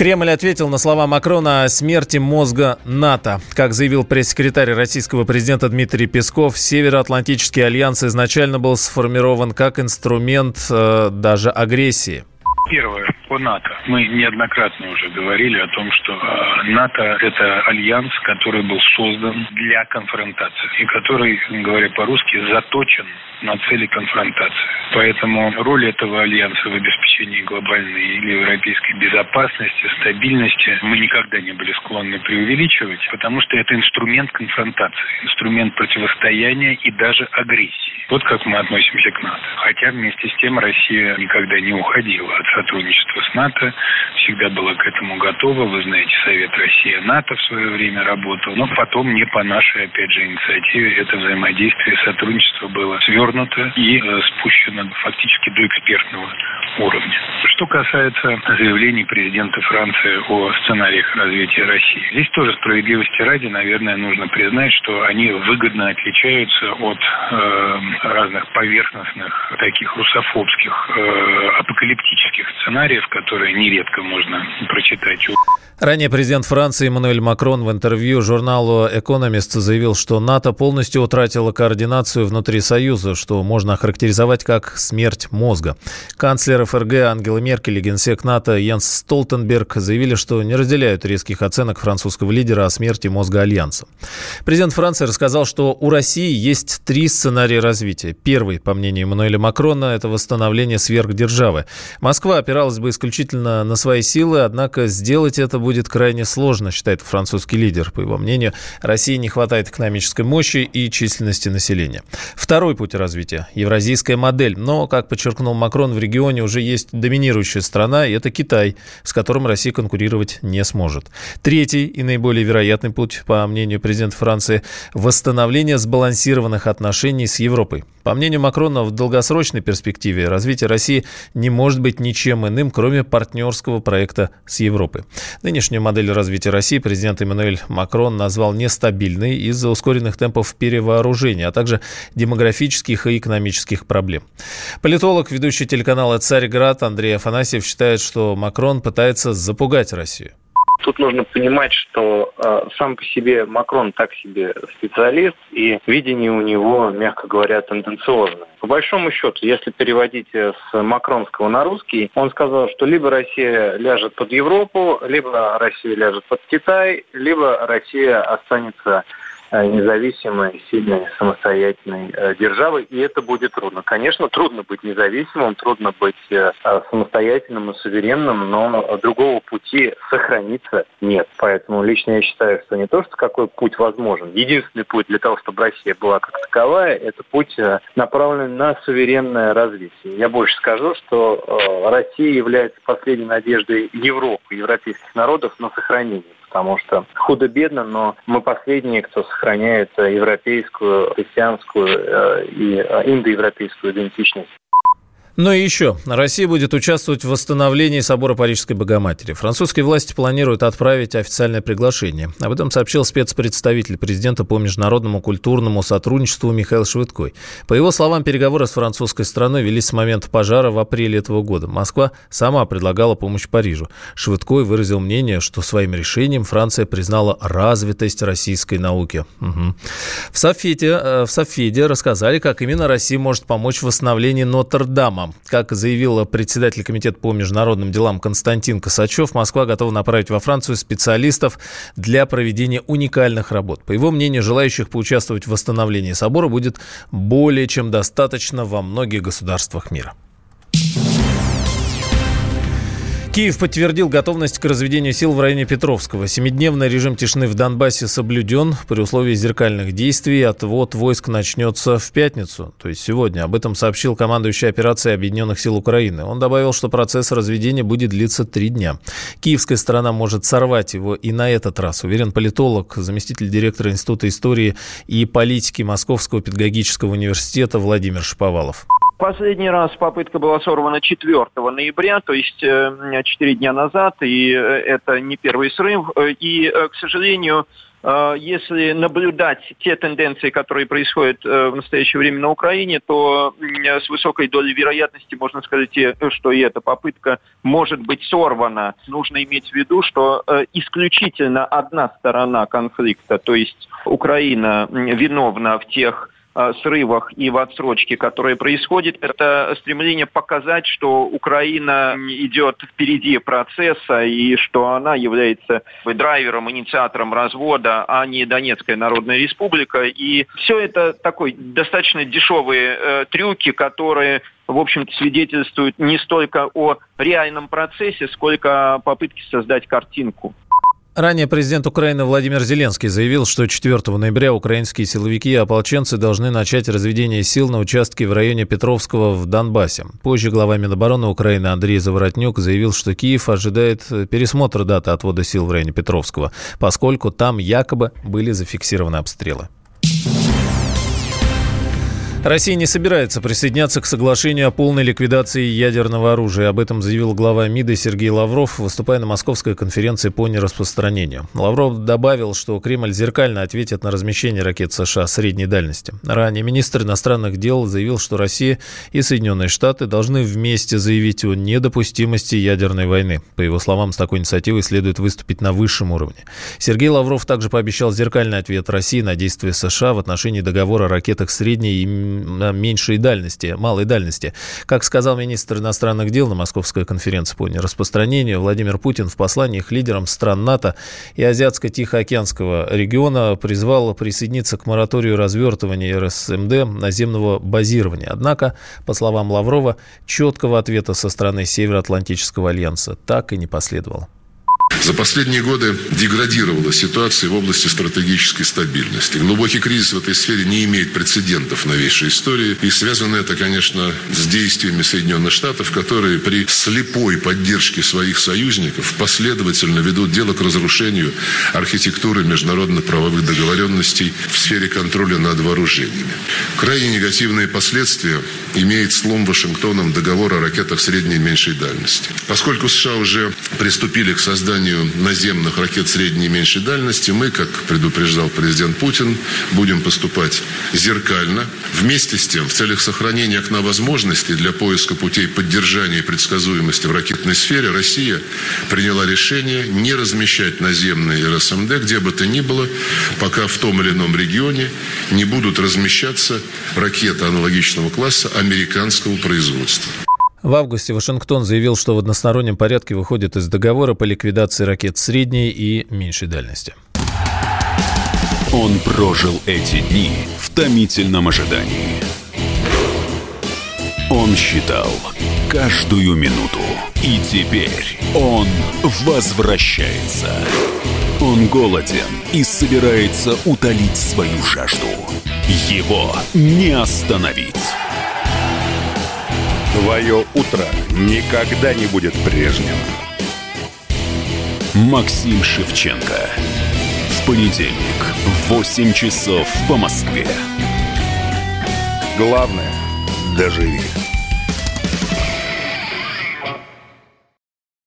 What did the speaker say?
Кремль ответил на слова Макрона о смерти мозга НАТО. Как заявил пресс-секретарь российского президента Дмитрий Песков, Североатлантический альянс изначально был сформирован как инструмент э, даже агрессии. Первое по НАТО. Мы неоднократно уже говорили о том, что э, НАТО – это альянс, который был создан для конфронтации и который, говоря по-русски, заточен на цели конфронтации. Поэтому роль этого альянса в обеспечении глобальной или европейской безопасности, стабильности мы никогда не были склонны преувеличивать, потому что это инструмент конфронтации, инструмент противостояния и даже агрессии. Вот как мы относимся к НАТО. Хотя вместе с тем Россия никогда не уходила от сотрудничества с НАТО, всегда была к этому готова. Вы знаете, Совет Россия-НАТО в свое время работал, но потом не по нашей, опять же, инициативе это взаимодействие, сотрудничество было свернуто и э, спущено фактически до экспертного уровня. Что касается заявлений президента Франции о сценариях развития России, здесь тоже справедливости ради, наверное, нужно признать, что они выгодно отличаются от э, разных поверхностных, таких русофобских, э, апокалиптических сценариев, которые нередко можно прочитать Ранее президент Франции Эммануэль Макрон в интервью журналу «Экономист» заявил, что НАТО полностью утратило координацию внутри Союза, что можно охарактеризовать как смерть мозга. Канцлер ФРГ Ангела Меркель и генсек НАТО Йенс Столтенберг заявили, что не разделяют резких оценок французского лидера о смерти мозга Альянса. Президент Франции рассказал, что у России есть три сценария развития. Первый, по мнению Эммануэля Макрона, это восстановление сверхдержавы. Москва опиралась бы на свои силы, однако сделать это будет крайне сложно, считает французский лидер. По его мнению, России не хватает экономической мощи и численности населения. Второй путь развития – евразийская модель. Но, как подчеркнул Макрон, в регионе уже есть доминирующая страна, и это Китай, с которым Россия конкурировать не сможет. Третий и наиболее вероятный путь, по мнению президента Франции – восстановление сбалансированных отношений с Европой. По мнению Макрона, в долгосрочной перспективе развитие России не может быть ничем иным, кроме партнерского проекта с Европой. Нынешнюю модель развития России президент Эммануэль Макрон назвал нестабильной из-за ускоренных темпов перевооружения, а также демографических и экономических проблем. Политолог, ведущий телеканала «Царьград» Андрей Афанасьев считает, что Макрон пытается запугать Россию. Тут нужно понимать, что э, сам по себе Макрон так себе специалист, и видение у него, мягко говоря, тенденциозное. По большому счету, если переводить э, с макронского на русский, он сказал, что либо Россия ляжет под Европу, либо Россия ляжет под Китай, либо Россия останется независимой, сильной, самостоятельной э, державой, и это будет трудно. Конечно, трудно быть независимым, трудно быть э, самостоятельным и суверенным, но другого пути сохраниться нет. Поэтому лично я считаю, что не то, что какой путь возможен. Единственный путь для того, чтобы Россия была как таковая, это путь направлен на суверенное развитие. Я больше скажу, что Россия является последней надеждой Европы, европейских народов на сохранение потому что худо-бедно, но мы последние, кто сохраняет европейскую, христианскую э, и э, индоевропейскую идентичность. Ну и еще. Россия будет участвовать в восстановлении собора Парижской Богоматери. Французские власти планируют отправить официальное приглашение. Об этом сообщил спецпредставитель президента по международному культурному сотрудничеству Михаил Швыдкой. По его словам, переговоры с французской страной велись с момента пожара в апреле этого года. Москва сама предлагала помощь Парижу. Швыдкой выразил мнение, что своим решением Франция признала развитость российской науки. Угу. В, Софете, э, в Софеде рассказали, как именно Россия может помочь в восстановлении Нотр-Дама Как заявил председатель комитета по международным делам Константин Косачев, Москва готова направить во Францию специалистов для проведения уникальных работ. По его мнению, желающих поучаствовать в восстановлении собора будет более чем достаточно во многих государствах мира. Киев подтвердил готовность к разведению сил в районе Петровского. Семидневный режим тишины в Донбассе соблюден. При условии зеркальных действий отвод войск начнется в пятницу, то есть сегодня. Об этом сообщил командующий операцией Объединенных сил Украины. Он добавил, что процесс разведения будет длиться три дня. Киевская сторона может сорвать его и на этот раз, уверен политолог, заместитель директора Института истории и политики Московского педагогического университета Владимир Шаповалов. Последний раз попытка была сорвана 4 ноября, то есть 4 э, дня назад, и э, это не первый срыв. И, э, к сожалению, если наблюдать те тенденции, которые происходят в настоящее время на Украине, то с высокой долей вероятности можно сказать, что и эта попытка может быть сорвана. Нужно иметь в виду, что исключительно одна сторона конфликта, то есть Украина, виновна в тех срывах и в отсрочке, которые происходят, это стремление показать, что Украина идет впереди процесса и что она является драйвером, инициатором развода, а не Донецкая Народная Республика. И все это такой достаточно дешевые э, трюки, которые в общем-то, свидетельствуют не столько о реальном процессе, сколько о попытке создать картинку. Ранее президент Украины Владимир Зеленский заявил, что 4 ноября украинские силовики и ополченцы должны начать разведение сил на участке в районе Петровского в Донбассе. Позже глава Минобороны Украины Андрей Заворотнюк заявил, что Киев ожидает пересмотра даты отвода сил в районе Петровского, поскольку там якобы были зафиксированы обстрелы. Россия не собирается присоединяться к соглашению о полной ликвидации ядерного оружия. Об этом заявил глава МИДа Сергей Лавров, выступая на Московской конференции по нераспространению. Лавров добавил, что Кремль зеркально ответит на размещение ракет США средней дальности. Ранее министр иностранных дел заявил, что Россия и Соединенные Штаты должны вместе заявить о недопустимости ядерной войны. По его словам, с такой инициативой следует выступить на высшем уровне. Сергей Лавров также пообещал зеркальный ответ России на действия США в отношении договора о ракетах средней и меньшей дальности, малой дальности. Как сказал министр иностранных дел на Московской конференции по нераспространению, Владимир Путин в послании к лидерам стран НАТО и Азиатско-Тихоокеанского региона призвал присоединиться к мораторию развертывания РСМД наземного базирования. Однако, по словам Лаврова, четкого ответа со стороны Североатлантического альянса так и не последовало. За последние годы деградировала ситуация в области стратегической стабильности. Глубокий кризис в этой сфере не имеет прецедентов новейшей истории. И связано это, конечно, с действиями Соединенных Штатов, которые при слепой поддержке своих союзников последовательно ведут дело к разрушению архитектуры международно-правовых договоренностей в сфере контроля над вооружениями. Крайне негативные последствия имеет слом Вашингтоном договора о ракетах средней и меньшей дальности. Поскольку США уже приступили к созданию созданию наземных ракет средней и меньшей дальности мы, как предупреждал президент Путин, будем поступать зеркально. Вместе с тем, в целях сохранения окна возможностей для поиска путей поддержания и предсказуемости в ракетной сфере, Россия приняла решение не размещать наземные РСМД где бы то ни было, пока в том или ином регионе не будут размещаться ракеты аналогичного класса американского производства. В августе Вашингтон заявил, что в одностороннем порядке выходит из договора по ликвидации ракет средней и меньшей дальности. Он прожил эти дни в томительном ожидании. Он считал каждую минуту. И теперь он возвращается. Он голоден и собирается утолить свою жажду. Его не остановить. Твое утро никогда не будет прежним. Максим Шевченко. В понедельник в 8 часов по Москве. Главное – доживи.